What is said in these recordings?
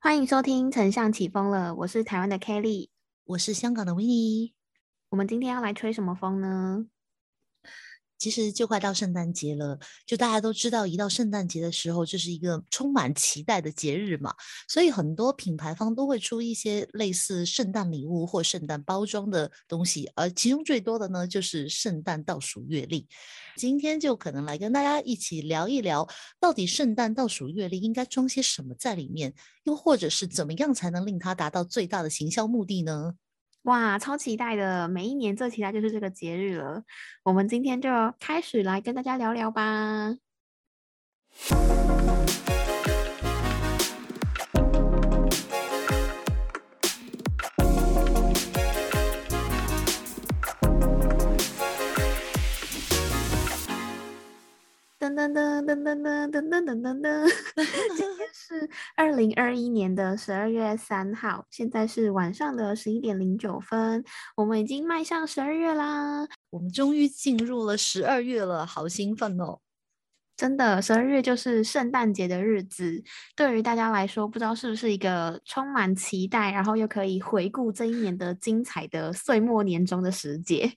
欢迎收听《丞相起风了》，我是台湾的 Kelly，我是香港的 Winnie。我们今天要来吹什么风呢？其实就快到圣诞节了，就大家都知道，一到圣诞节的时候，这是一个充满期待的节日嘛，所以很多品牌方都会出一些类似圣诞礼物或圣诞包装的东西，而其中最多的呢，就是圣诞倒数月历。今天就可能来跟大家一起聊一聊，到底圣诞倒数月历应该装些什么在里面，又或者是怎么样才能令它达到最大的行销目的呢？哇，超期待的！每一年最期待就是这个节日了。我们今天就开始来跟大家聊聊吧。噔噔噔噔噔噔噔噔噔噔噔，今天 是二零二一年的十二月三号，现在是晚上的十一点零九分，我们已经迈向十二月啦，我们终于进入了十二月了，好兴奋哦！真的，十二月就是圣诞节的日子，对于大家来说，不知道是不是一个充满期待，然后又可以回顾这一年的精彩的岁末年终的时节。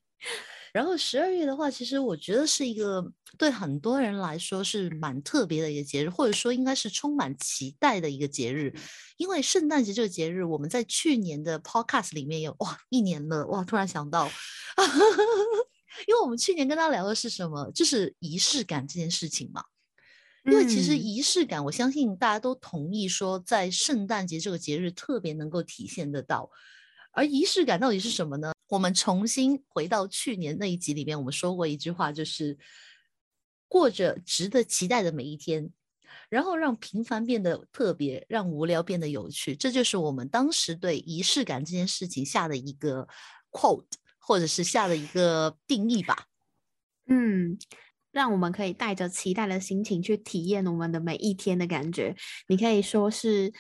然后十二月的话，其实我觉得是一个对很多人来说是蛮特别的一个节日，或者说应该是充满期待的一个节日。因为圣诞节这个节日，我们在去年的 Podcast 里面有哇一年了哇，突然想到，因为我们去年跟他聊的是什么，就是仪式感这件事情嘛。因为其实仪式感，我相信大家都同意说，在圣诞节这个节日特别能够体现得到。而仪式感到底是什么呢？我们重新回到去年那一集里面，我们说过一句话，就是过着值得期待的每一天，然后让平凡变得特别，让无聊变得有趣。这就是我们当时对仪式感这件事情下的一个 quote，或者是下的一个定义吧。嗯，让我们可以带着期待的心情去体验我们的每一天的感觉。你可以说是。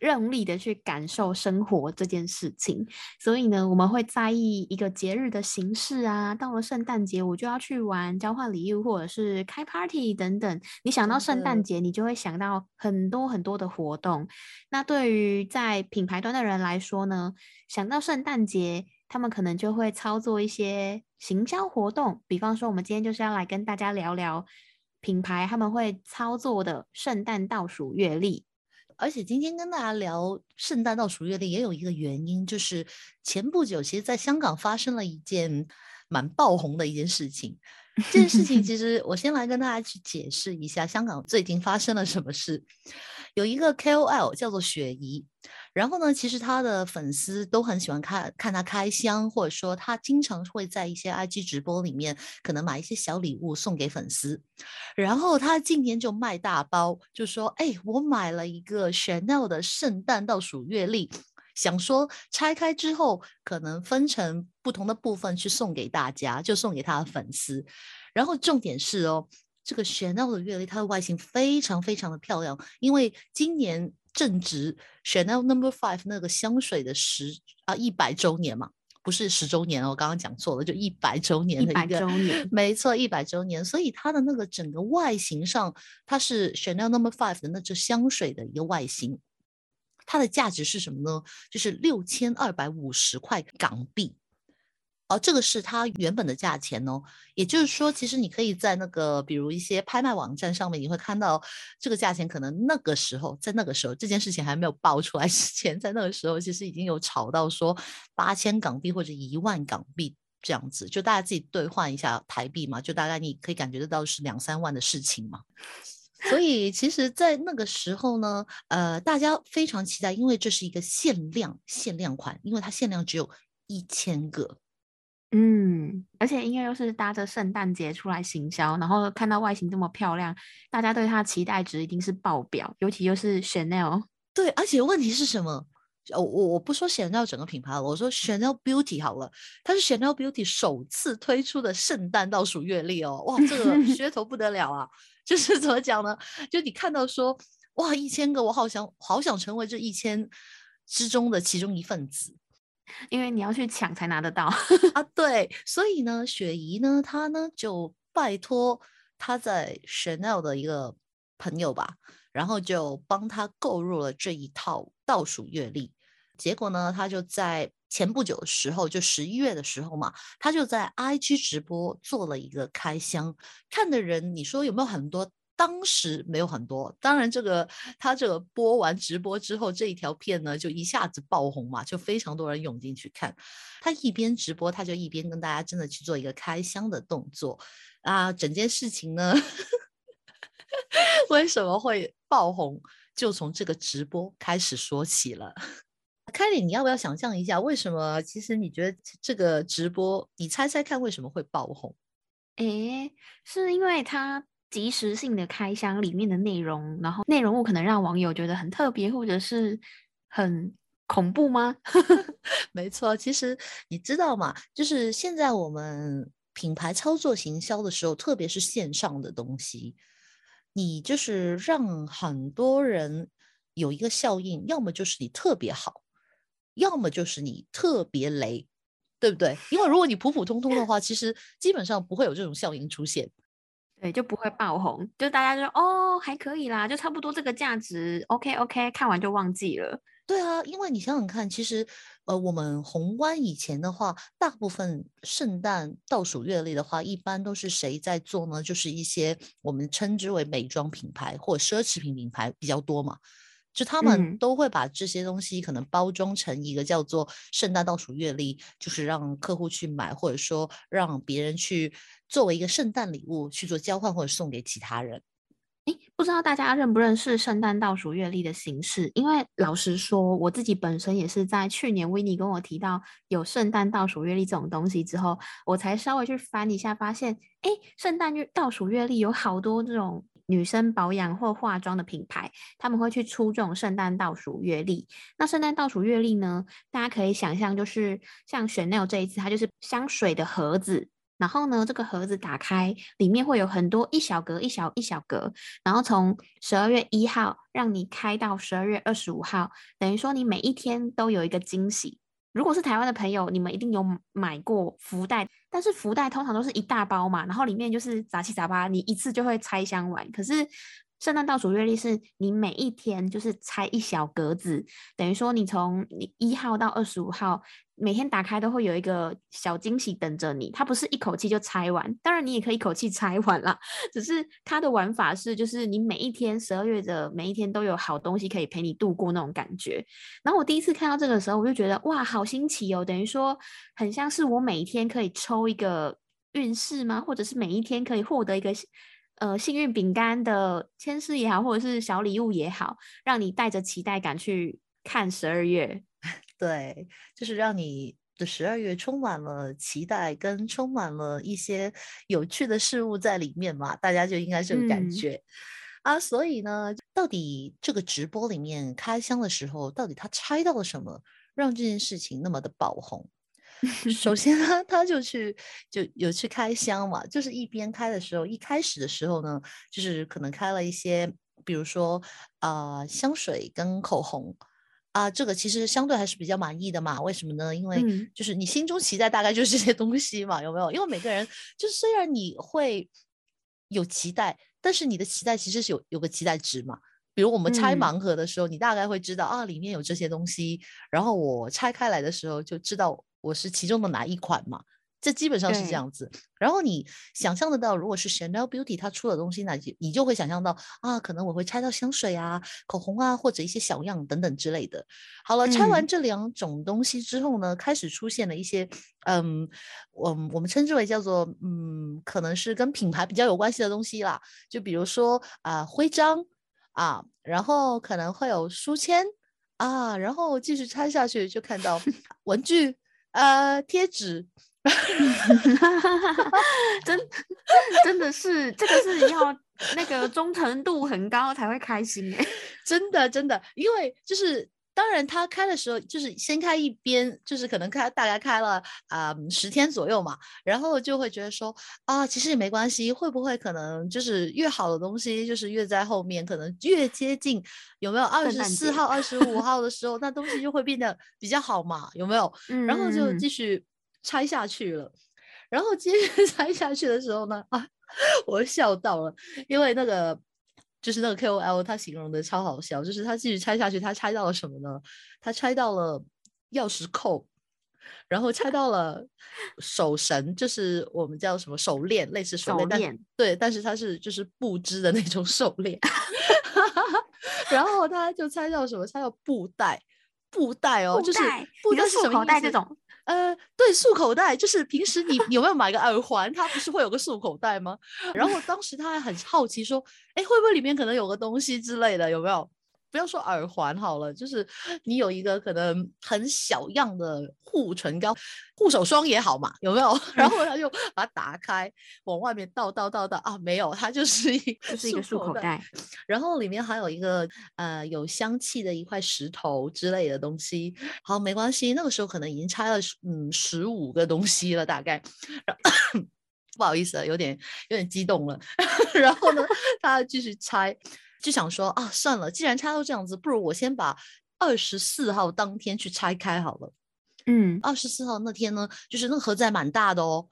用力的去感受生活这件事情，所以呢，我们会在意一个节日的形式啊。到了圣诞节，我就要去玩交换礼物，或者是开 party 等等。你想到圣诞节，你就会想到很多很多的活动。那对于在品牌端的人来说呢，想到圣诞节，他们可能就会操作一些行销活动。比方说，我们今天就是要来跟大家聊聊品牌他们会操作的圣诞倒数月历。而且今天跟大家聊圣诞倒数月的，也有一个原因，就是前不久，其实在香港发生了一件蛮爆红的一件事情。这件事情 其实我先来跟大家去解释一下，香港最近发生了什么事。有一个 KOL 叫做雪姨。然后呢，其实她的粉丝都很喜欢看看她开箱，或者说她经常会在一些 IG 直播里面可能买一些小礼物送给粉丝。然后她今年就卖大包，就说：“哎，我买了一个 Chanel 的圣诞倒数月历，想说拆开之后可能分成不同的部分去送给大家，就送给他的粉丝。然后重点是哦，这个 Chanel 的月历它的外形非常非常的漂亮，因为今年。正值 Chanel Number Five 那个香水的十啊一百周年嘛，不是十周年哦，我刚刚讲错了，就一百周年的一个，没错，一百周年。所以它的那个整个外形上，它是 Chanel Number Five 的那支香水的一个外形，它的价值是什么呢？就是六千二百五十块港币。哦，这个是它原本的价钱哦，也就是说，其实你可以在那个，比如一些拍卖网站上面，你会看到这个价钱，可能那个时候，在那个时候，这件事情还没有爆出来之前，在那个时候，其实已经有炒到说八千港币或者一万港币这样子，就大家自己兑换一下台币嘛，就大概你可以感觉得到是两三万的事情嘛。所以，其实，在那个时候呢，呃，大家非常期待，因为这是一个限量限量款，因为它限量只有一千个。嗯，而且应该又是搭着圣诞节出来行销，然后看到外形这么漂亮，大家对它期待值一定是爆表。尤其又是 Chanel，对，而且问题是什么？我我我不说 Chanel 整个品牌，我说 Chanel Beauty 好了，它是 Chanel Beauty 首次推出的圣诞倒数月历哦，哇，这个噱头不得了啊！就是怎么讲呢？就你看到说，哇，一千个，我好想好想成为这一千之中的其中一份子。因为你要去抢才拿得到 啊，对，所以呢，雪姨呢，她呢就拜托她在 Chanel 的一个朋友吧，然后就帮他购入了这一套倒数月历。结果呢，他就在前不久的时候，就十一月的时候嘛，他就在 IG 直播做了一个开箱，看的人，你说有没有很多？当时没有很多，当然这个他这个播完直播之后，这一条片呢就一下子爆红嘛，就非常多人涌进去看。他一边直播，他就一边跟大家真的去做一个开箱的动作啊。整件事情呢，为什么会爆红，就从这个直播开始说起了。凯里，你要不要想象一下，为什么？其实你觉得这个直播，你猜猜看为什么会爆红？诶，是因为它。即时性的开箱里面的内容，然后内容物可能让网友觉得很特别，或者是很恐怖吗？没错，其实你知道吗？就是现在我们品牌操作行销的时候，特别是线上的东西，你就是让很多人有一个效应，要么就是你特别好，要么就是你特别雷，对不对？因为如果你普普通通的话，其实基本上不会有这种效应出现。对，就不会爆红，就大家就哦还可以啦，就差不多这个价值，OK OK，看完就忘记了。对啊，因为你想想看，其实呃，我们宏观以前的话，大部分圣诞倒数月历的话，一般都是谁在做呢？就是一些我们称之为美妆品牌或奢侈品品牌比较多嘛。就他们都会把这些东西可能包装成一个叫做圣诞倒数月历，就是让客户去买，或者说让别人去作为一个圣诞礼物去做交换或者送给其他人。哎，不知道大家认不认识圣诞倒数月历的形式？因为老实说，我自己本身也是在去年维尼跟我提到有圣诞倒数月历这种东西之后，我才稍微去翻一下，发现哎，圣诞月倒数月历有好多这种。女生保养或化妆的品牌，他们会去出这种圣诞倒数月历。那圣诞倒数月历呢？大家可以想象，就是像 Chanel 这一次，它就是香水的盒子。然后呢，这个盒子打开，里面会有很多一小格一小一小格。然后从十二月一号让你开到十二月二十五号，等于说你每一天都有一个惊喜。如果是台湾的朋友，你们一定有买过福袋，但是福袋通常都是一大包嘛，然后里面就是杂七杂八，你一次就会拆箱完。可是圣诞倒数月历是你每一天就是拆一小格子，等于说你从你一号到二十五号。每天打开都会有一个小惊喜等着你，它不是一口气就拆完，当然你也可以一口气拆完啦。只是它的玩法是，就是你每一天十二月的每一天都有好东西可以陪你度过那种感觉。然后我第一次看到这个时候，我就觉得哇，好新奇哦！等于说很像是我每一天可以抽一个运势吗？或者是每一天可以获得一个呃幸运饼干的签诗也好，或者是小礼物也好，让你带着期待感去看十二月。对，就是让你的十二月充满了期待，跟充满了一些有趣的事物在里面嘛，大家就应该这种感觉啊。所以呢，到底这个直播里面开箱的时候，到底他拆到了什么，让这件事情那么的爆红？首 先呢，他就去就有去开箱嘛，就是一边开的时候，一开始的时候呢，就是可能开了一些，比如说啊香水跟口红。啊，这个其实相对还是比较满意的嘛？为什么呢？因为就是你心中期待大概就是这些东西嘛，有没有？因为每个人就是虽然你会有期待，但是你的期待其实是有有个期待值嘛。比如我们拆盲盒的时候，你大概会知道啊，里面有这些东西，然后我拆开来的时候就知道我是其中的哪一款嘛。这基本上是这样子，然后你想象得到，如果是 Chanel Beauty 它出的东西，那就你就会想象到啊，可能我会拆到香水啊、口红啊，或者一些小样等等之类的。好了，拆完这两种东西之后呢，开始出现了一些，嗯，我我们称之为叫做，嗯，可能是跟品牌比较有关系的东西啦，就比如说啊徽章啊，然后可能会有书签啊，然后继续拆下去就看到 文具、呃贴纸。真真的是这个是要那个忠诚度很高才会开心哎，真的真的，因为就是当然他开的时候就是先开一边，就是可能开大概开了啊十天左右嘛，然后就会觉得说啊其实也没关系，会不会可能就是越好的东西就是越在后面，可能越接近有没有二十四号、二 十五号的时候，那东西就会变得比较好嘛，有没有？然后就继续。拆下去了，然后接着 拆下去的时候呢，啊，我笑到了，因为那个就是那个 KOL 他形容的超好笑，就是他继续拆下去，他拆到了什么呢？他拆到了钥匙扣，然后拆到了手绳，就是我们叫什么手链，类似手手链，但链对，但是它是就是布织的那种手链。然后他就拆到什么？拆到布袋，布袋哦，就是布袋是束什么意思口袋这种，呃，对，束口袋就是平时你有没有买个耳环？它不是会有个束口袋吗？然后当时他还很好奇说，哎，会不会里面可能有个东西之类的？有没有？不要说耳环好了，就是你有一个可能很小样的护唇膏、护手霜也好嘛，有没有？然后他就把它打开，往外面倒倒倒倒啊，没有，它就是一就是一个漱口袋。袋。然后里面还有一个呃有香气的一块石头之类的东西。好，没关系，那个时候可能已经拆了十嗯十五个东西了，大概。不好意思啊，有点有点激动了。然后呢，他继续拆，就想说啊，算了，既然拆到这样子，不如我先把二十四号当天去拆开好了。嗯，二十四号那天呢，就是那个盒子还蛮大的哦，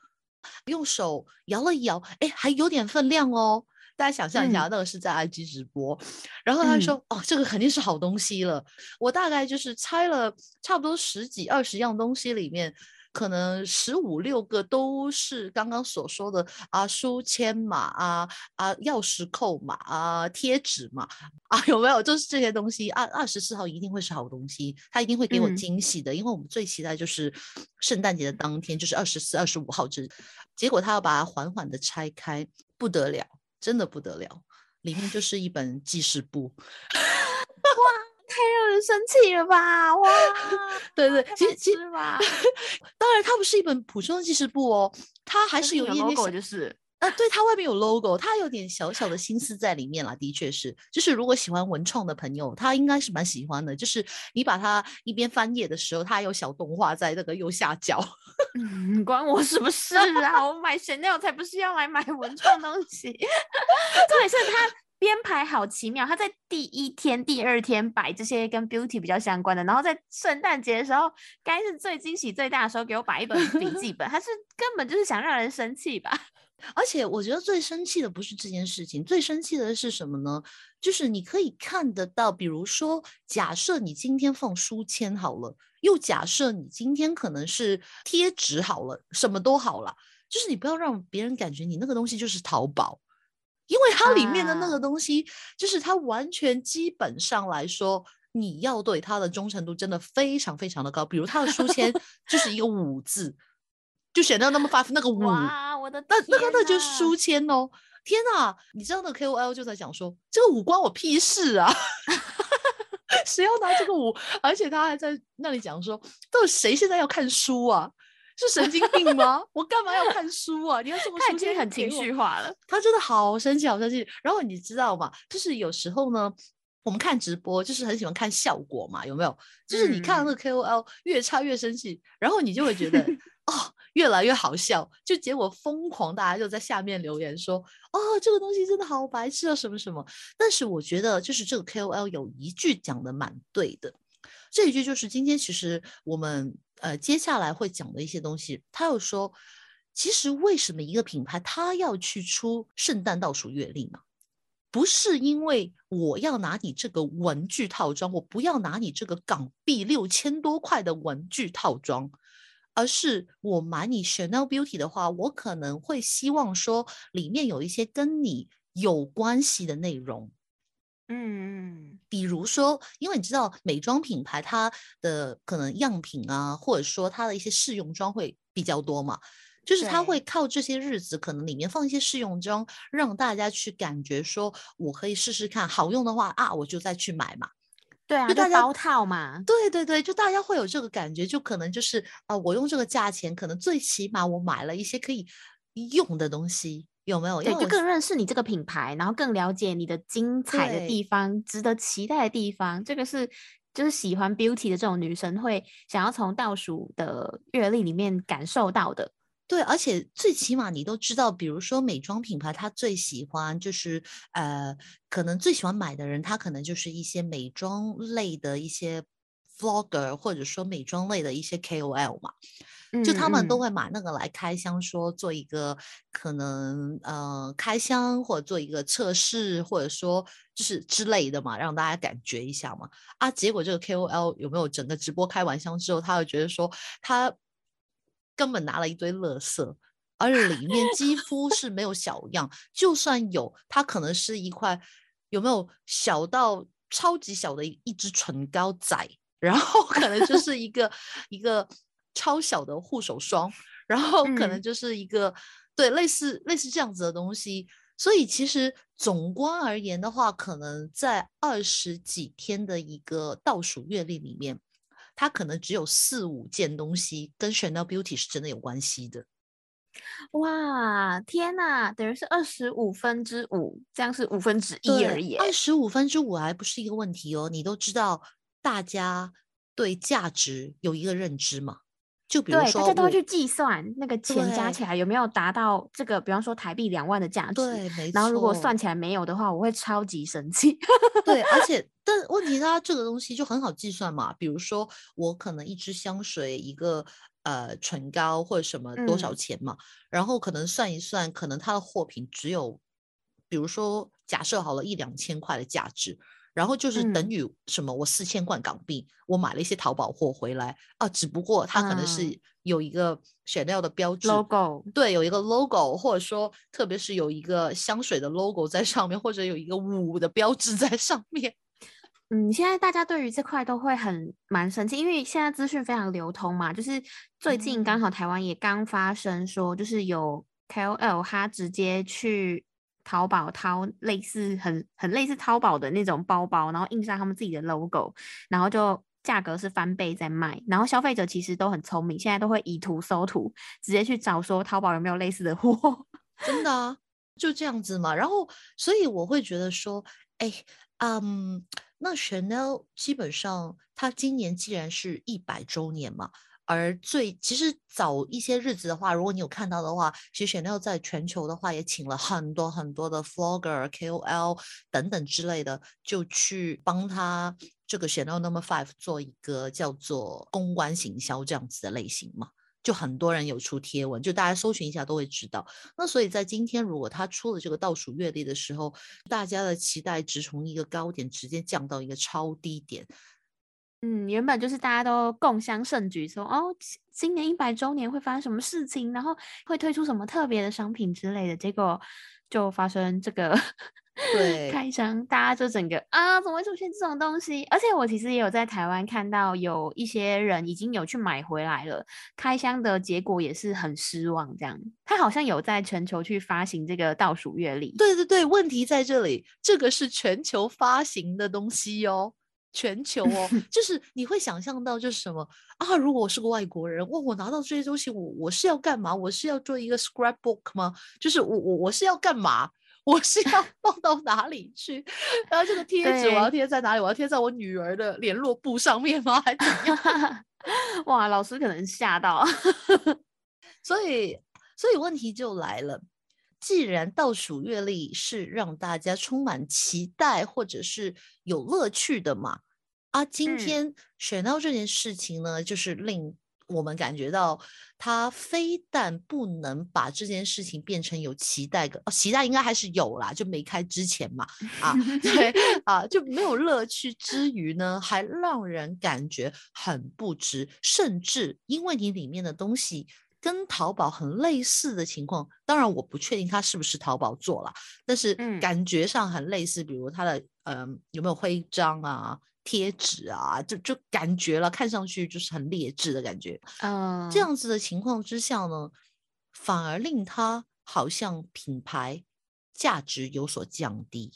用手摇了摇，哎，还有点分量哦。大家想象一下，嗯那个是在 IG 直播，然后他嗯说：“哦，这个肯定是好东西了。”我大概就是拆了差不多十几二十样东西，里面可能十五六个都是刚刚所说的啊，书签嘛，啊啊，钥匙扣嘛，啊，贴纸嘛，啊，有没有？就是这些东西。二二十四号一定会是好东西，他一定会给我嗯惊喜的，因为我们最期待就是圣诞节的当天，就是二十四、二十五号这。结果他要把它缓缓的拆开，不得了，真的不得了，里面就是一本记事簿。太让人生气了吧！哇，对对，其实其实吧，当然它不是一本普通的记事簿哦，它还是有 logo 小就是，啊，对，它外面有 logo，它有点小小的心思在里面啦，的确是，就是如果喜欢文创的朋友，他应该是蛮喜欢的。就是你把它一边翻页的时候，它有小动画在那个右下角。嗯，关我什么事啊？我买 Chanel 才不是要来买文创东西，重点是他编排好奇妙，他在第一天、第二天摆这些跟 beauty 比较相关的，然后在圣诞节的时候，该是最惊喜最大的时候，给我摆一本笔记本，他是 根本就是想让人生气吧？而且我觉得最生气的不是这件事情，最生气的是什么呢？就是你可以看得到，比如说，假设你今天放书签好了，又假设你今天可能是贴纸好了，什么都好了，就是你不要让别人感觉你那个东西就是淘宝，因为它里面的那个啊东西，就是它完全基本上来说。你要对它的忠诚度真的非常非常的高，比如它的书签 就是一个五字，就选到那么发那个五，哇，我的那那个那就是书签哦！天哪，你知道那个 KOL 就在讲说，这个五关我屁事啊！谁要拿这个五？而且他还在那里讲说，到底谁现在要看书啊？是神经病吗？我干嘛要看书啊？你要这么他书签已经很情绪化了。他真的好生气，好生气。然后你知道吗？就是有时候呢，我们看直播就是很喜欢看效果嘛，有没有？就是你看到那个 KOL 越差越生气，然后你就会觉得 哦，越来越好笑。就结果疯狂，大家就在下面留言说哦，这个东西真的好白痴啊，什么什么。但是我觉得，就是这个 KOL 有一句讲的蛮对的，这一句就是今天其实我们呃接下来会讲的一些东西，他有说。其实为什么一个品牌它要去出圣诞倒数月历呢？不是因为我要拿你这个文具套装，我不要拿你这个港币六千多块的文具套装，而是我买你 Chanel Beauty 的话，我可能会希望说里面有一些跟你有关系的内容。嗯，比如说，因为你知道美妆品牌它的可能样品啊，或者说它的一些试用装会比较多嘛，就是它会靠这些日子，可能里面放一些试用装，让大家去感觉说我可以试试看，好用的话啊，我就再去买嘛。对啊，就大家就包套嘛。对对对，就大家会有这个感觉，就可能就是啊、我用这个价钱，可能最起码我买了一些可以用的东西，有没有？因对，就更认识你这个品牌，然后更了解你的精彩的地方，值得期待的地方。这个是就是喜欢 beauty 的这种女生会想要从倒数的阅历里面感受到的。对，而且最起码你都知道，比如说美妆品牌，他最喜欢就是呃，可能最喜欢买的人，他可能就是一些美妆类的一些 vlogger 或者说美妆类的一些 KOL 嘛。就他们都会买那个来开箱，说做一个可能呃开箱或者做一个测试，或者说就是之类的嘛，让大家感觉一下嘛。啊，结果这个 KOL 有没有整个直播开完箱之后，他会觉得说他根本拿了一堆垃圾，而里面几乎是没有小样，就算有，它可能是一块有没有小到超级小的一支唇膏仔，然后可能就是一个一个。超小的护手霜，然后可能就是一个对类似类似这样子的东西，所以其实总观而言的话，可能在二十几天的一个倒数月历里面，它可能只有四五件东西跟 Chanel Beauty 是真的有关系的。哇，天哪，等于是二十五分之五，这样是五分之一而已。二十五分之五还不是一个问题哦，你都知道大家对价值有一个认知嘛。就比如说，大家都会去计算那个钱加起来有没有达到这个，比方说台币两万的价值。对，没错。然后如果算起来没有的话，我会超级生气。对，而 且但问题它这个东西就很好计算嘛。比如说我可能一支香水、一个呃唇膏或者什么多少钱嘛，然后可能算一算，可能它的货品只有，比如说假设好了一两千块的价值。然后就是等于什么？我四千块港币，我买了一些淘宝货回来啊，只不过它可能是有一个 Chanel 的标志，logo，对，有一个 logo，或者说特别是有一个香水的 logo 在上面，或者有一个五的标志在上面。嗯，现在大家对于这块都会很蛮生气，因为现在资讯非常流通嘛，就是最近刚好台湾也刚发生说，就是有 KOL 他直接去。淘宝淘类似很很类似淘宝的那种包包，然后印上他们自己的 logo，然后就价格是翻倍在卖。然后消费者其实都很聪明，现在都会以图搜图，直接去找说淘宝有没有类似的货。真的啊就这样子嘛。然后所以我会觉得说，哎，嗯，那 Chanel 基本上它今年既然是一百周年嘛。而最其实早一些日子的话，如果你有看到的话，其实 Chanel 在全球的话也请了很多很多的 vlogger、KOL 等等之类的，就去帮他这个 Chanel Number Five 做一个叫做公关行销这样子的类型嘛，就很多人有出贴文，就大家搜寻一下都会知道。那所以在今天如果他出了这个倒数月历的时候，大家的期待值从一个高点直接降到一个超低点。嗯，原本就是大家都共襄盛举，说哦，今年一百周年会发生什么事情，然后会推出什么特别的商品之类的，结果就发生这个 对开箱，大家就整个啊，怎么会出现这种东西？而且我其实也有在台湾看到有一些人已经有去买回来了，开箱的结果也是很失望。这样，他好像有在全球去发行这个倒数月历。对对对，问题在这里，这个是全球发行的东西哦。全球 哦，就是你会想象到就是什么啊？如果我是个外国人，哇，我拿到这些东西，我我是要干嘛？我是要做一个 scrapbook 吗？就是我我我是要干嘛？我是要 放到哪里去？然后这个贴纸我要贴在哪里？我要贴在我女儿的联络簿上面吗？还怎样？哇，老师可能吓到。所以，所以问题就来了。既然倒数月历是让大家充满期待或者是有乐趣的嘛，啊，今天选到这件事情呢，就是令我们感觉到他非但不能把这件事情变成有期待的，哦，期待应该还是有啦，就没开之前嘛，啊，对，啊，就没有乐趣之余呢，还让人感觉很不值，甚至因为你里面的东西。跟淘宝很类似的情况，当然我不确定它是不是淘宝做了，但是感觉上很类似。比如它的嗯有没有徽章啊、贴纸啊，就就感觉了，看上去就是很劣质的感觉。嗯，这样子的情况之下呢，反而令它好像品牌价值有所降低。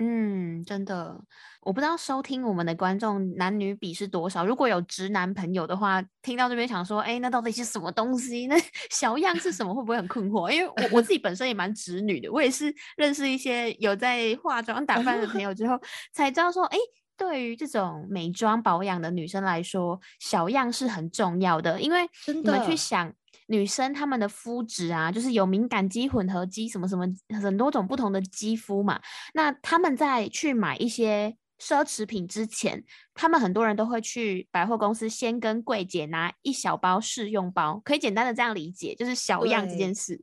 嗯，真的，我不知道收听我们的观众男女比是多少。如果有直男朋友的话，听到这边想说，哎，那到底是什么东西？那 小样是什么？会不会很困惑？因为我我自己本身也蛮直女的，我也是认识一些有在化妆打扮的朋友之后，才知道说，哎，对于这种美妆保养的女生来说，小样是很重要的。因为你们去想。女生她们的肤质啊，就是有敏感肌、混合肌，什么什么很多种不同的肌肤嘛。那她们在去买一些奢侈品之前，他们很多人都会去百货公司，先跟柜姐拿一小包试用包，可以简单的这样理解，就是小样这件事。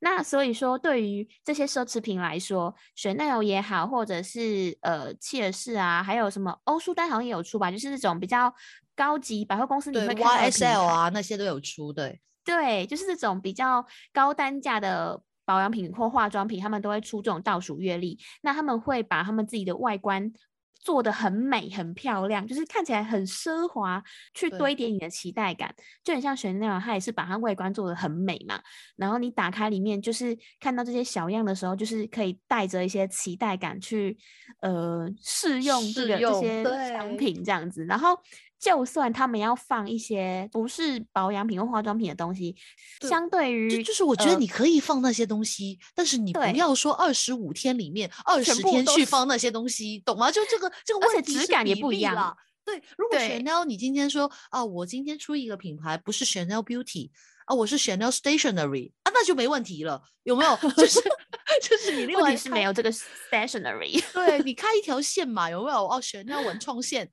那所以说，对于这些奢侈品来说，Chanel 也好，或者是呃切尔氏啊，还有什么欧舒丹好像也有出吧，就是那种比较高级百货公司你会看 YSL 啊那些都有出，对对，就是这种比较高单价的。保养品或化妆品，他们都会出这种倒数月历。那他们会把他们自己的外观做的很美、很漂亮，就是看起来很奢华，去堆叠你的期待感。就很像选那样，它也是把它外观做的很美嘛。然后你打开里面，就是看到这些小样的时候，就是可以带着一些期待感去呃试用这个这些商品这样子。然后。就算他们要放一些不是保养品或化妆品的东西，相对于就是我觉得你可以放那些东西，但是你不要说二十五天里面二十天去放那些东西，懂吗？就这个这个问题质感也不一样。对，如果 Chanel 你今天说啊，我今天出一个品牌，不是 Chanel Beauty 啊，我是 Chanel Stationery 啊，那就没问题了，有没有？就是 就是你另外是没有这个 Stationery，对你开一条线嘛，有没有？哦，Chanel 文创线。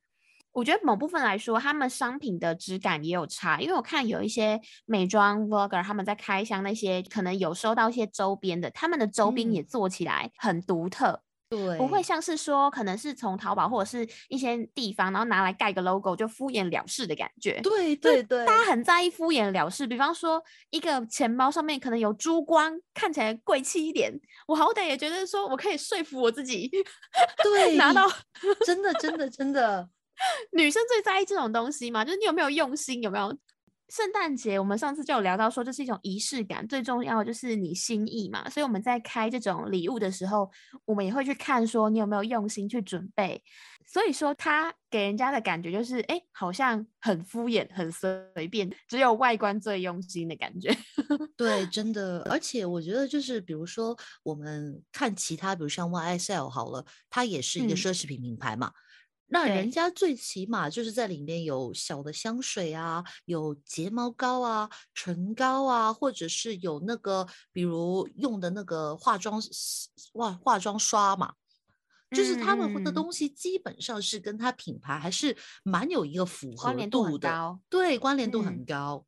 我觉得某部分来说，他们商品的质感也有差，因为我看有一些美妆 vlogger 他们在开箱那些可能有收到一些周边的，他们的周边也做起来很独特，对，不会像是说可能是从淘宝或者是一些地方，然后拿来盖个 logo 就敷衍了事的感觉。对对对，大家很在意敷衍了事，比方说一个钱包上面可能有珠光，看起来贵气一点，我好歹也觉得说我可以说服我自己，对，拿到真的真的真的。女生最在意这种东西嘛，就是你有没有用心，有没有？圣诞节我们上次就有聊到说，这是一种仪式感，最重要就是你心意嘛。所以我们在开这种礼物的时候，我们也会去看说你有没有用心去准备。所以说他给人家的感觉就是，哎，好像很敷衍、很随便，只有外观最用心的感觉。对，真的。而且我觉得就是，比如说我们看其他，比如像 YSL 好了，它也是一个奢侈品品牌嘛。那人家最起码就是在里面有小的香水啊，有睫毛膏啊、唇膏啊，或者是有那个比如用的那个化妆化化妆刷嘛，就是他们的东西基本上是跟它品牌还是蛮有一个符合度的，对，关联度很高。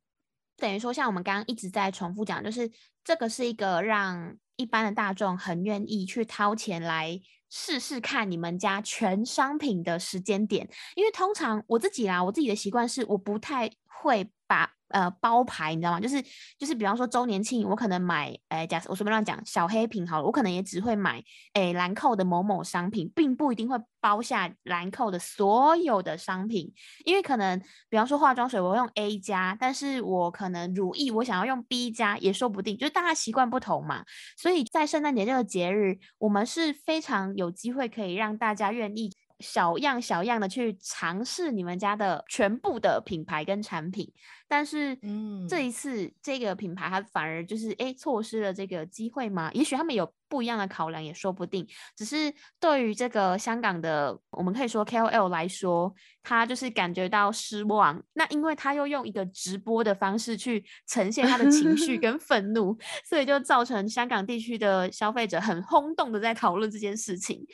等于说，像我们刚刚一直在重复讲，就是这个是一个让一般的大众很愿意去掏钱来。试试看你们家全商品的时间点，因为通常我自己啦，我自己的习惯是我不太会把。呃，包牌你知道吗？就是就是，比方说周年庆，我可能买，哎，假设我随便乱讲，小黑瓶好了，我可能也只会买，哎，兰蔻的某某商品，并不一定会包下兰蔻的所有的商品，因为可能，比方说化妆水我用 A 加，但是我可能乳液我想要用 B 加，也说不定，就是大家习惯不同嘛。所以在圣诞节这个节日，我们是非常有机会可以让大家愿意。小样小样的去尝试你们家的全部的品牌跟产品，但是，嗯，这一次这个品牌它反而就是哎错失了这个机会吗？也许他们有不一样的考量也说不定。只是对于这个香港的，我们可以说 KOL 来说，他就是感觉到失望。那因为他又用一个直播的方式去呈现他的情绪跟 愤怒，所以就造成香港地区的消费者很轰动的在讨论这件事情。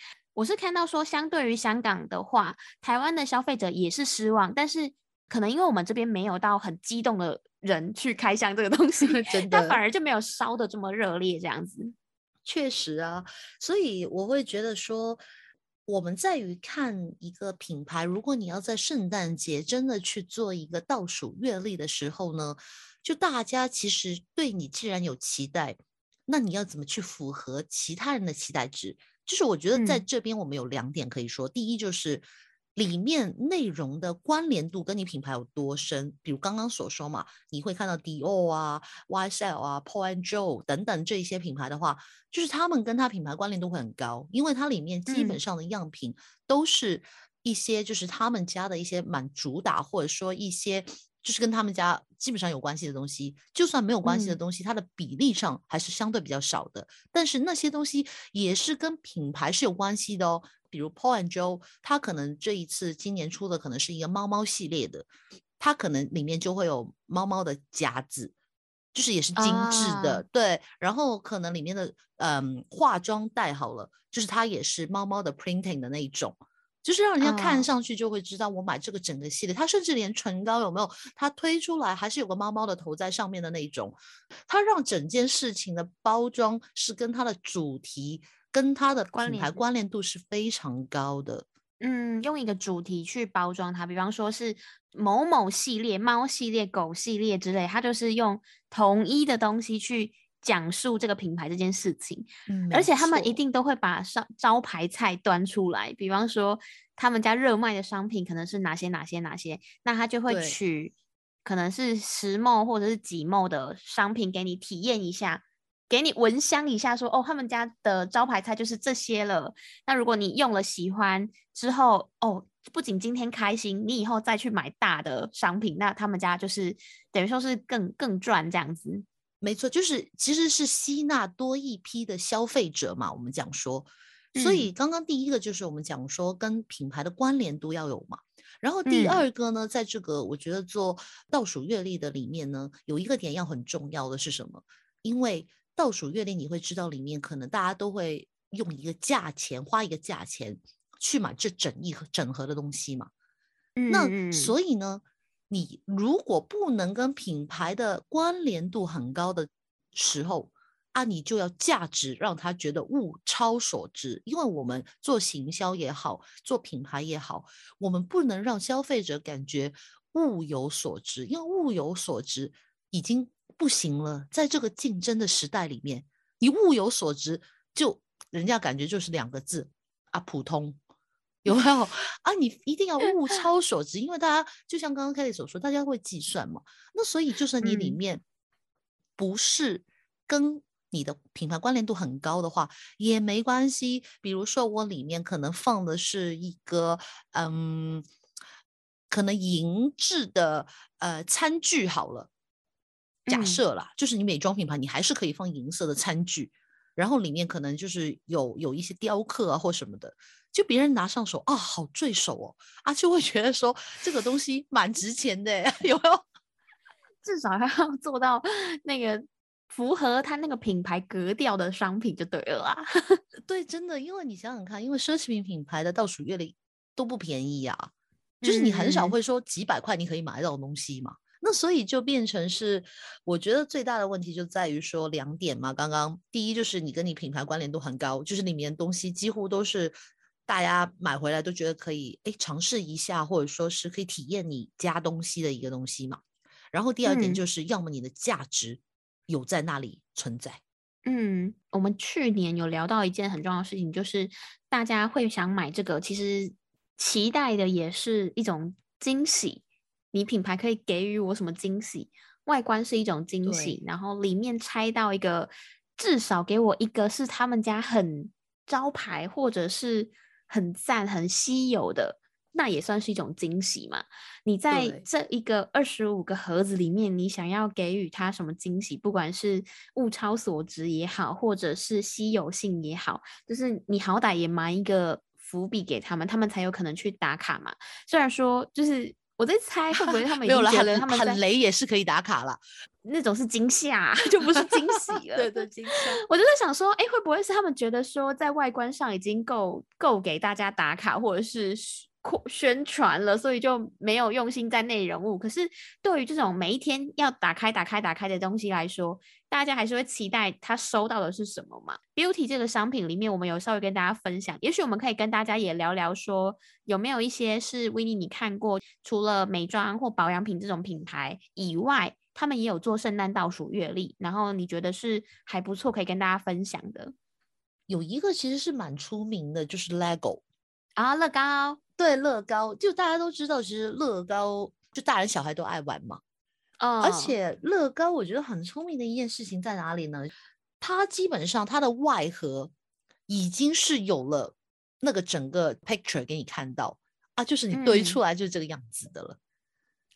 我是看到说，相对于香港的话，台湾的消费者也是失望，但是可能因为我们这边没有到很激动的人去开箱这个东西，真的，反而就没有烧的这么热烈这样子。确实啊，所以我会觉得说，我们在于看一个品牌，如果你要在圣诞节真的去做一个倒数月历的时候呢，就大家其实对你既然有期待，那你要怎么去符合其他人的期待值？就是我觉得在这边我们有两点可以说，第一就是里面内容的关联度跟你品牌有多深，比如刚刚所说嘛，你会看到 Dior 啊、YSL 啊、Paul and Joe 等等这一些品牌的话，就是他们跟他品牌关联度会很高，因为它里面基本上的样品都是一些就是他们家的一些蛮主打或者说一些。就是跟他们家基本上有关系的东西，就算没有关系的东西，它的比例上还是相对比较少的。但是那些东西也是跟品牌是有关系的哦。比如 Paul and Joe，它可能这一次今年出的可能是一个猫猫系列的，它可能里面就会有猫猫的夹子，就是也是精致的，对。然后可能里面的嗯化妆袋好了，就是它也是猫猫的 printing 的那一种。就是让人家看哦上去就会知道我买这个整个系列。它甚至连唇膏有没有，它推出来还是有个猫猫的头在上面的那种，它让整件事情的包装是跟它的主题跟它的品牌关联关联度是非常高的。嗯，用一个主题去包装它，比方说是某某系列、猫系列、狗系列之类，它就是用同一的东西去讲述这个品牌这件事情。嗯，而且他们一定都会把招招牌菜端出来，比方说他们家热卖的商品可能是哪些哪些哪些，那他就会取可能是十梦或者是几梦的商品给你体验一下，给你闻香一下说，哦，他们家的招牌菜就是这些了。那如果你用了喜欢之后，哦，不仅今天开心，你以后再去买大的商品，那他们家就是等于说是更更赚这样子。没错，就是其实是吸纳多一批的消费者嘛，我们讲说，所嗯。以刚刚第一个就是我们讲说跟品牌的关联度要有嘛，然后第嗯。二个呢，在这个我觉得做倒数月历的里面呢，有一个点要很重要的是什么？因为倒数月历你会知道里面可能大家都会用一个价钱，花一个价钱去买这整一盒整盒的东西嘛。那所以呢，你如果不能跟品牌的关联度很高的时候，啊，你就要价值让他觉得物超所值。因为我们做行销也好，做品牌也好，我们不能让消费者感觉物有所值，因为物有所值已经不行了。在这个竞争的时代里面，你物有所值，就人家感觉就是两个字啊，普通。有没有啊？你一定要 物超所值，因为大家就像刚刚 Kelly 所说，大家会计算嘛。那所以就算你里嗯面不是跟你的品牌关联度很高的话，也没关系。比如说我里面可能放的是一个嗯，可能银质的呃餐具好了，假嗯设啦，就是你美妆品牌，你还是可以放银色的餐具，然后里面可能就是有有一些雕刻啊或什么的，就别人拿上手啊，好坠手哦，啊就会觉得说这个东西蛮值钱的耶，有没有？至少要做到那个符合它那个品牌格调的商品就对了啦。对，真的，因为你想想看，因为奢侈品品牌的倒数月历都不便宜啊，就是你很少嗯会说几百块你可以买到的东西嘛。那所以就变成是，我觉得最大的问题就在于说两点嘛。刚刚第一就是你跟你品牌关联度很高，就是里面东西几乎都是大家买回来都觉得可以哎尝试一下，或者说是可以体验你家东西的一个东西嘛。然后第二点嗯就是，要么你的价值有在那里存在。嗯，我们去年有聊到一件很重要的事情，就是大家会想买这个，其实期待的也是一种惊喜。你品牌可以给予我什么惊喜？外观是一种惊喜，然后里面拆到一个，至少给我一个是他们家很招牌或者是很赞、很稀有的，那也算是一种惊喜嘛。你在对这一个二十五个盒子里面，你想要给予他什么惊喜？不管是物超所值也好，或者是稀有性也好，就是你好歹也埋一个伏笔给他们，他们才有可能去打卡嘛。虽然说，就是我在猜会不会他们没有了，很他们在很雷也是可以打卡了。那种是惊吓，就不是惊喜了。对对，惊吓。我就在想说，哎，会不会是他们觉得说，在外观上已经够够给大家打卡或者是宣传了，所以就没有用心在内人物。可是对于这种每一天要打开、打开、打开的东西来说，大家还是会期待他收到的是什么嘛？Beauty 这个商品里面，我们有稍微跟大家分享，也许我们可以跟大家也聊聊说，有没有一些是 w i n n 你看过，除了美妆或保养品这种品牌以外。他们也有做圣诞倒数月历，然后你觉得是还不错，可以跟大家分享的有一个其实是蛮出名的，就是 LEGO。啊，乐高对，乐高就大家都知道，其实乐高就大人小孩都爱玩嘛。哦，而且乐高我觉得很聪明的一件事情在哪里呢？它基本上它的外盒已经是有了那个整个 picture 给你看到啊，就是你堆嗯出来就是这个样子的了。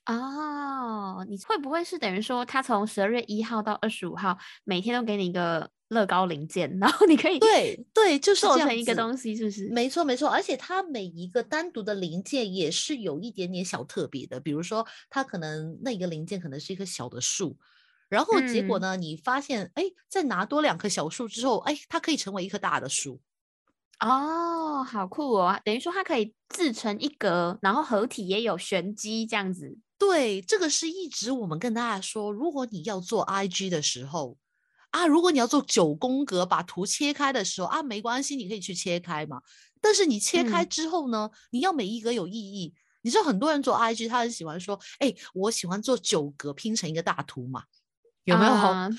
哦，你会不会是等于说，他从十二月一号到二十五号，每天都给你一个乐高零件，然后你可以对对，就 是做成一个东西，是不是？没错没错，而且它每一个单独的零件也是有一点点小特别的，比如说它可能那个零件可能是一棵小的树，然后结果嗯呢，你发现哎，再拿多两棵小树之后，哎，它可以成为一棵大的树。哦，好酷哦！等于说它可以自成一格，然后合体也有玄机这样子。对，这个是一直我们跟大家说，如果你要做 IG 的时候啊，如果你要做九宫格把图切开的时候啊，没关系，你可以去切开嘛。但是你切开之后呢，你要每一格有意义。你知道很多人做 IG，他很喜欢说，哎，我喜欢做九格拼成一个大图嘛，有没有？啊，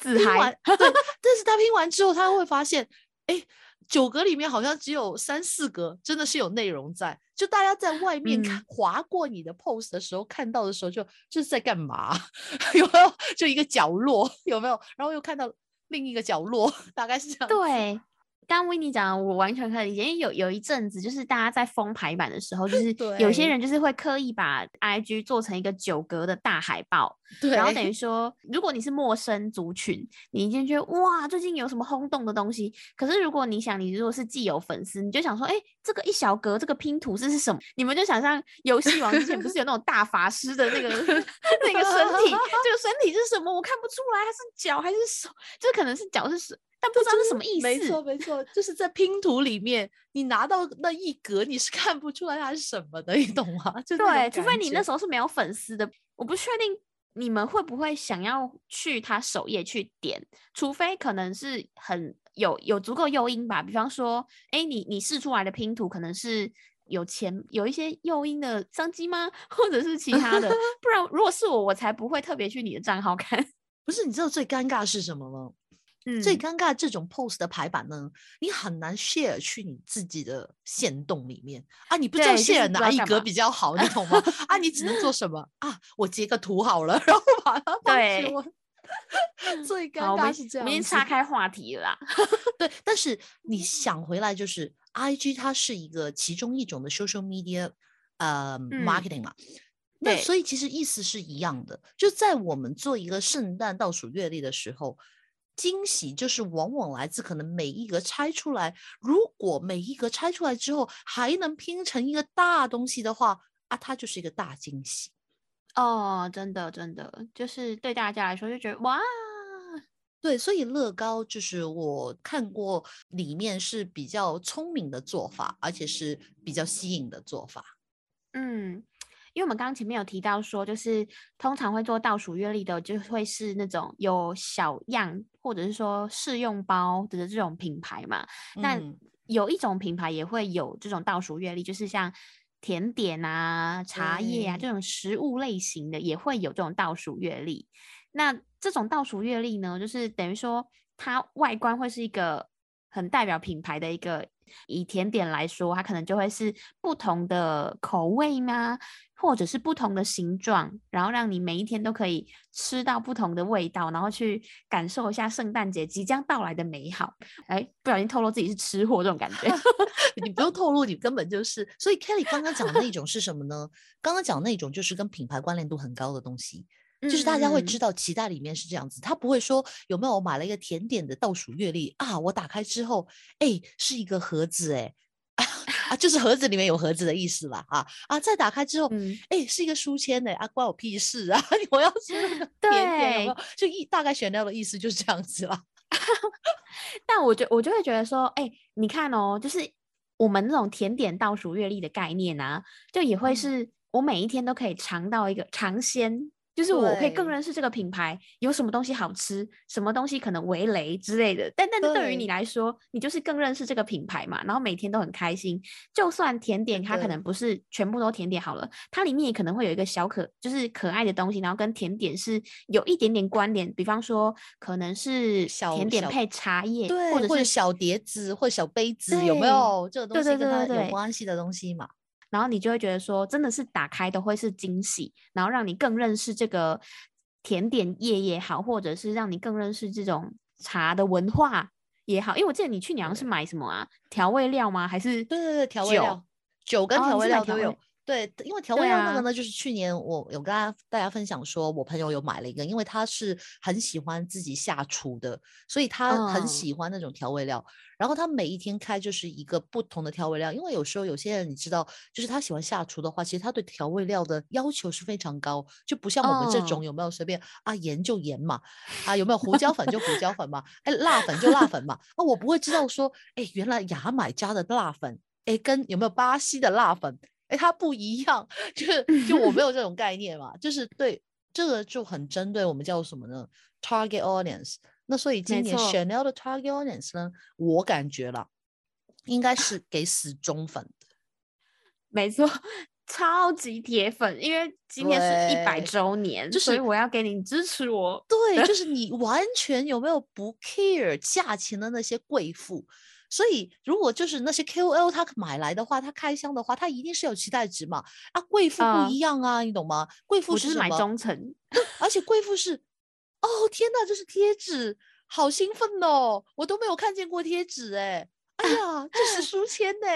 自嗨。对，但是他拼完之后，他会发现，哎。九格里面好像只有三四格，真的是有内容在。就大家在外面看划过你的 post 的时候，看到的时候，就这是在干嘛？有没有？就一个角落，有没有？然后又看到另一个角落，大概是这样。对。刚维尼讲，我完全可以理解。因为有有一阵子，就是大家在封排版的时候，就是 有些人就是会刻意把 IG 做成一个九格的大海报，然后等于说，如果你是陌生族群，你一进去，哇，最近有什么轰动的东西？可是如果你想，你如果是既有粉丝，你就想说，哎，这个一小格这个拼图这是什么？你们就想象游戏王之前不是有那种大法师的那个 那个身体？这个身体是什么？我看不出来，它是脚还是手？这可能是脚是手。但不知道是什么意思。没错，没错，就是在拼图里面，你拿到那一格，你是看不出来它是什么的，你懂吗？就对，除非你那时候是没有粉丝的，我不确定你们会不会想要去他首页去点，除非可能是很有有足够诱因吧。比方说，哎，你你试出来的拼图可能是有钱有一些诱因的商机吗？或者是其他的？不然如果是我，我才不会特别去你的账号看。不是，你知道最尴尬是什么吗？最尴尬这种 post 的排版呢，你很难 share 去你自己的线洞里面啊，你不知道 share 哪一格比较好，你懂吗？啊，你只能做什么啊？我截个图好了，然后把它放去我。最尴尬是这样，已经岔开话题了。对，但是你 想回来，就是 IG 它是一个其中一种的 social media 呃 marketing 嘛，那所以其实意思是一样的，就在我们做一个圣诞倒数月历的时候。惊喜就是往往来自可能每一格拆出来，如果每一格拆出来之后还能拼成一个大东西的话，啊，它就是一个大惊喜哦！真的，真的，就是对大家来说就觉得哇，对，所以乐高就是我看过里面是比较聪明的做法，而且是比较吸引的做法，嗯。因为我们刚刚前面有提到说，就是通常会做倒数月历的，就会是那种有小样或者是说试用包的这种品牌嘛。那有一种品牌也会有这种倒数月历，就是像甜点啊、茶叶啊这种食物类型的，也会有这种倒数月历。那这种倒数月历呢，就是等于说它外观会是一个很代表品牌的一个。以甜点来说，它可能就会是不同的口味吗？或者是不同的形状，然后让你每一天都可以吃到不同的味道，然后去感受一下圣诞节即将到来的美好。哎，不小心透露自己是吃货这种感觉，你不用透露，你根本就是。所以 Kelly 刚刚讲的那种是什么呢？刚刚讲那种就是跟品牌关联度很高的东西。就是大家会知道，期待里面是这样子，他不会说有没有我买了一个甜点的倒数月历啊，我打开之后，哎，是一个盒子，哎，啊，就是盒子里面有盒子的意思啦，啊啊，再打开之后，哎，是一个书签的啊，关我屁事啊，我要吃那个甜点，有没有？就一大概选料的意思就是这样子啦。但我觉我就会觉得说，哎，你看哦，就是我们那种甜点倒数月历的概念啊，就也会是我每一天都可以尝到一个尝鲜。就是我可以更认识这个品牌，有什么东西好吃，什么东西可能为雷之类的。但但对于你来说，你就是更认识这个品牌嘛，然后每天都很开心。就算甜点它可能不是全部都甜点好了，它里面也可能会有一个小可就是可爱的东西，然后跟甜点是有一点点关联。比方说，可能是甜点配茶叶，对，或者是小碟子或小杯子，有没有这个东西跟它有关系的东西嘛？然后你就会觉得说，真的是打开都会是惊喜，然后让你更认识这个甜点业也好，或者是让你更认识这种茶的文化也好。因为我记得你去年是买什么啊？调味料吗？还是对对对，调味料，酒跟调味料都有。对，因为调味料那个呢，就是去年我有跟大家大家分享说，我朋友有买了一个，因为他是很喜欢自己下厨的，所以他很喜欢那种调味料。然后他每一天开就是一个不同的调味料，因为有时候有些人你知道，就是他喜欢下厨的话，其实他对调味料的要求是非常高，就不像我们这种有没有随便啊盐就盐嘛，啊有没有胡椒粉就胡椒粉嘛，哎辣粉就辣粉嘛，啊我不会知道说，哎原来牙买加的辣粉，哎跟有没有巴西的辣粉，哎它不一样，就是就我没有这种概念嘛，就是对这个就很针对我们叫什么呢？Target audience。那所以今年 Chanel 的 Target Audience 呢，我感觉了，应该是给死忠粉的。没错，超级铁粉，因为今年是一百周年，所以我要给你支持我。对，就是你完全有没有不 care 价钱的那些贵妇？所以如果就是那些 KOL 他买来的话，他开箱的话，他一定是有期待值嘛？啊，贵妇不一样啊，你懂吗？贵妇是买忠诚，而且贵妇是。哦天哪，这是贴纸，好兴奋哦！我都没有看见过贴纸哎，哎呀，这是 书签呢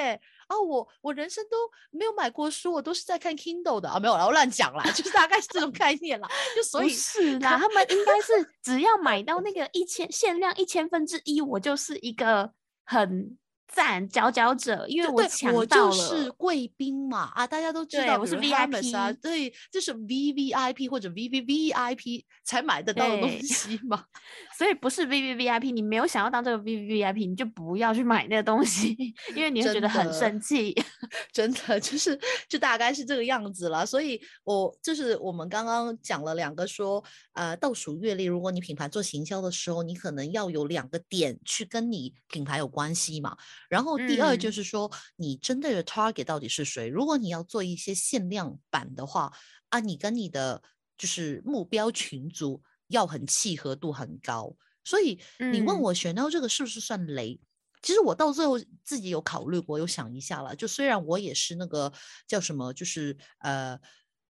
啊！我我人生都没有买过书，我都是在看 Kindle 的啊，没有，然后乱讲啦，就是大概是这种概念啦。就所以是啦，他们应该是只要买到那个一千限量一千分之一，我就是一个很。赞佼佼者，因为我抢到了。我就是贵宾嘛啊，大家都知道我是 VIP 啊，对，就是 VVIP 或者 VVVIP 才买得到的东西嘛。所以不是 VVVIP，你没有想要当这个 VVVIP，你就不要去买那个东西，因为你会觉得很生气。真的就是就大概是这个样子了。所以我就是我们刚刚讲了两个说，呃，倒数阅历，如果你品牌做行销的时候，你可能要有两个点去跟你品牌有关系嘛。然后第二就是说，你针对的 target 到底是谁？如果你要做一些限量版的话，啊，你跟你的就是目标群组要很契合度很高。所以你问我选到这个是不是算雷？其实我到最后自己有考虑过，有想一下了。就虽然我也是那个叫什么，就是呃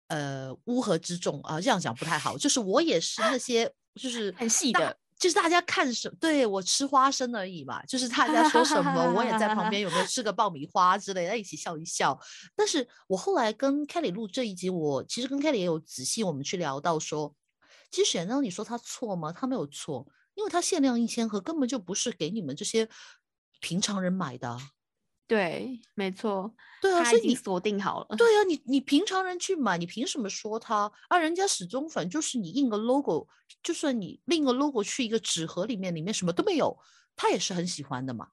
呃乌合之众啊，这样讲不太好。就是我也是那些就是很细的。就是大家看什，对我吃花生而已嘛。就是大家说什么，我也在旁边，有没有吃个爆米花之类的，一起笑一笑。但是我后来跟 Kelly 录这一集，我其实跟 Kelly 也有仔细我们去聊到说，其实选到你说他错吗？他没有错，因为他限量一千盒，根本就不是给你们这些平常人买的。对，没错，对啊，所以你锁定好了。对啊，你你平常人去买，你凭什么说他啊？人家始终粉就是你印个 logo，就算你印个 logo 去一个纸盒里面，里面什么都没有，他也是很喜欢的嘛。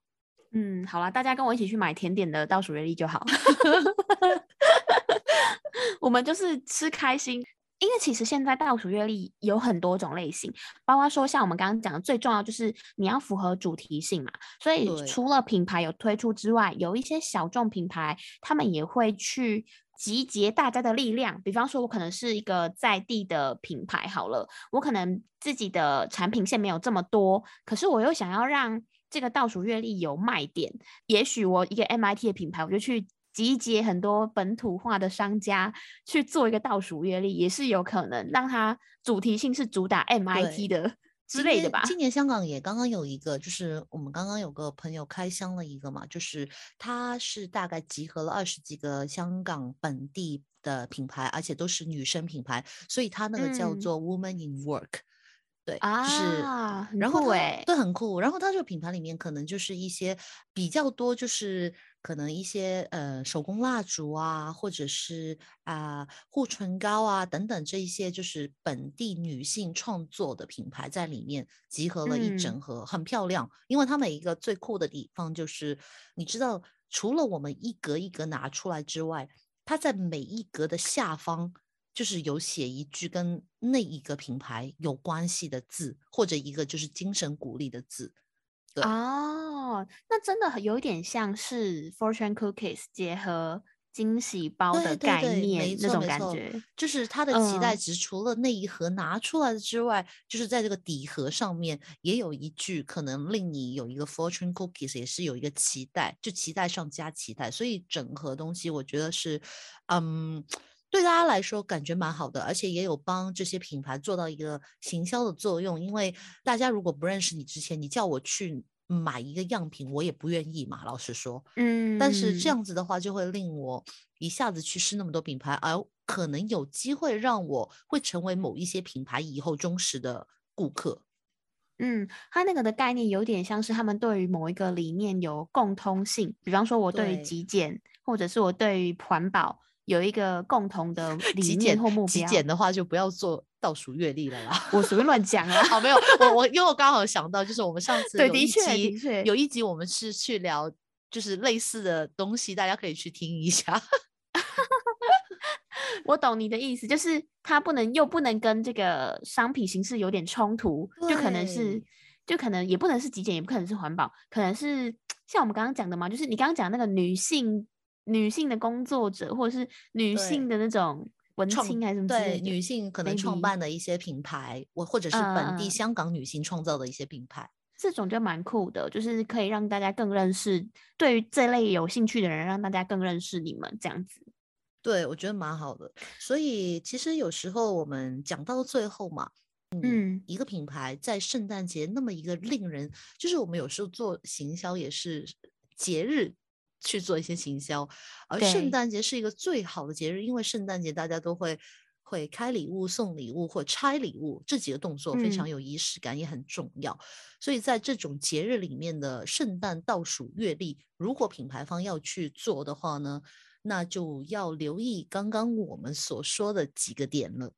嗯，好了，大家跟我一起去买甜点的倒数月历就好，我们就是吃开心。因为其实现在倒数月历有很多种类型，包括说像我们刚刚讲的，最重要就是你要符合主题性嘛。所以除了品牌有推出之外，有一些小众品牌，他们也会去集结大家的力量。比方说，我可能是一个在地的品牌，好了，我可能自己的产品线没有这么多，可是我又想要让这个倒数月历有卖点。也许我一个 MIT 的品牌，我就去。集结很多本土化的商家去做一个倒数月历，也是有可能让它主题性是主打 MIT 的之类的吧。今年香港也刚刚有一个，就是我们刚刚有个朋友开箱了一个嘛，就是它是大概集合了二十几个香港本地的品牌，而且都是女生品牌，所以它那个叫做 Woman in Work。对，啊是然后对，对，很酷。然后它这个品牌里面可能就是一些比较多，就是可能一些呃手工蜡烛啊，或者是啊护唇膏啊等等这一些，就是本地女性创作的品牌在里面集合了一整盒，很漂亮。因为它每一个最酷的地方就是，你知道，除了我们一格一格拿出来之外，它在每一格的下方。就是有写一句跟那一个品牌有关系的字，或者一个就是精神鼓励的字。对哦，那真的有点像是 Fortune Cookies 结合惊喜包的概念那种感觉。就是它的期待值，除了那一盒拿出来的之外，就是在这个底盒上面也有一句，可能令你有一个 Fortune Cookies 也是有一个期待，就期待上加期待。所以整盒东西我觉得是，嗯。对大家来说感觉蛮好的，而且也有帮这些品牌做到一个行销的作用。因为大家如果不认识你之前，你叫我去买一个样品，我也不愿意嘛。老实说，嗯，但是这样子的话，就会令我一下子去试那么多品牌，而可能有机会让我会成为某一些品牌以后忠实的顾客。嗯，它那个的概念有点像是他们对于某一个理念有共通性，比方说我对于对极简，或者是我对于环保有一个共同的 理极念简或目标。极简的话就不要做倒数月历了啦。我随便乱讲啊。哦，没有，我我因为我刚好想到，就是我们上次有一对的确集的确有一集我们是去聊就是类似的东西，大家可以去听一下。我懂你的意思，就是它不能又不能跟这个商品形式有点冲突，就可能是对，就可能也不能是极简，也不可能是环保，可能是 像我们刚刚讲的嘛，就是你刚刚讲那个女性女性的工作者，或者是女性的那种文青还是什么对女性可能创办的一些品牌，我或者是本地嗯香港女性创造的一些品牌。这种就蛮酷的，就是可以让大家更认识，对于这类有兴趣的人，让大家更认识你们这样子。对，我觉得蛮好的。所以其实有时候我们讲到最后嘛，嗯一个品牌在圣诞节那么一个令人，就是我们有时候做行销也是节日去做一些行销，而圣诞节是一个最好的节日，因为圣诞节大家都会会开礼物、送礼物或拆礼物，这几个动作非常嗯有仪式感，也很重要。所以在这种节日里面的圣诞倒数月历，如果品牌方要去做的话呢，那就要留意刚刚我们所说的几个点了。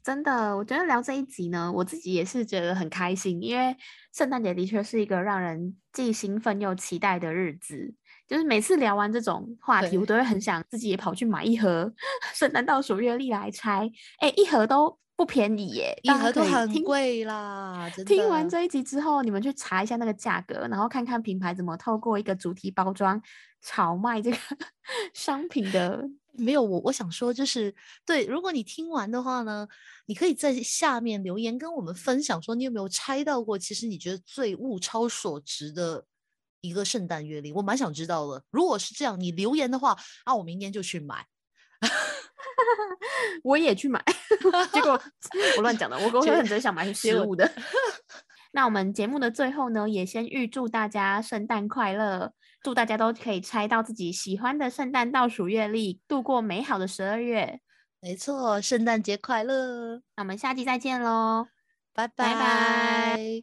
真的，我觉得聊这一集呢，我自己也是觉得很开心，因为圣诞节的确是一个让人既兴奋又期待的日子。就是每次聊完这种话题，我都会很想自己也跑去买一盒 圣诞倒数月历来拆。哎，一盒都不便宜耶，一盒都很贵啦，听完这一集之后，你们去查一下那个价格，然后看看品牌怎么透过一个主题包装炒卖这个 商品的。没有我，我想说就是对，如果你听完的话呢，你可以在下面留言跟我们分享，说你有没有拆到过，其实你觉得最物超所值的一个圣诞月历，我蛮想知道的。如果是这样，你留言的话，啊，我明天就去买。我也去买，结果我乱讲的，我我结很真想买结果食物的。那我们节目的最后呢，也先预祝大家圣诞快乐，祝大家都可以拆到自己喜欢的圣诞倒数月历，度过美好的十二月。没错，圣诞节快乐，那我们下期再见喽。拜拜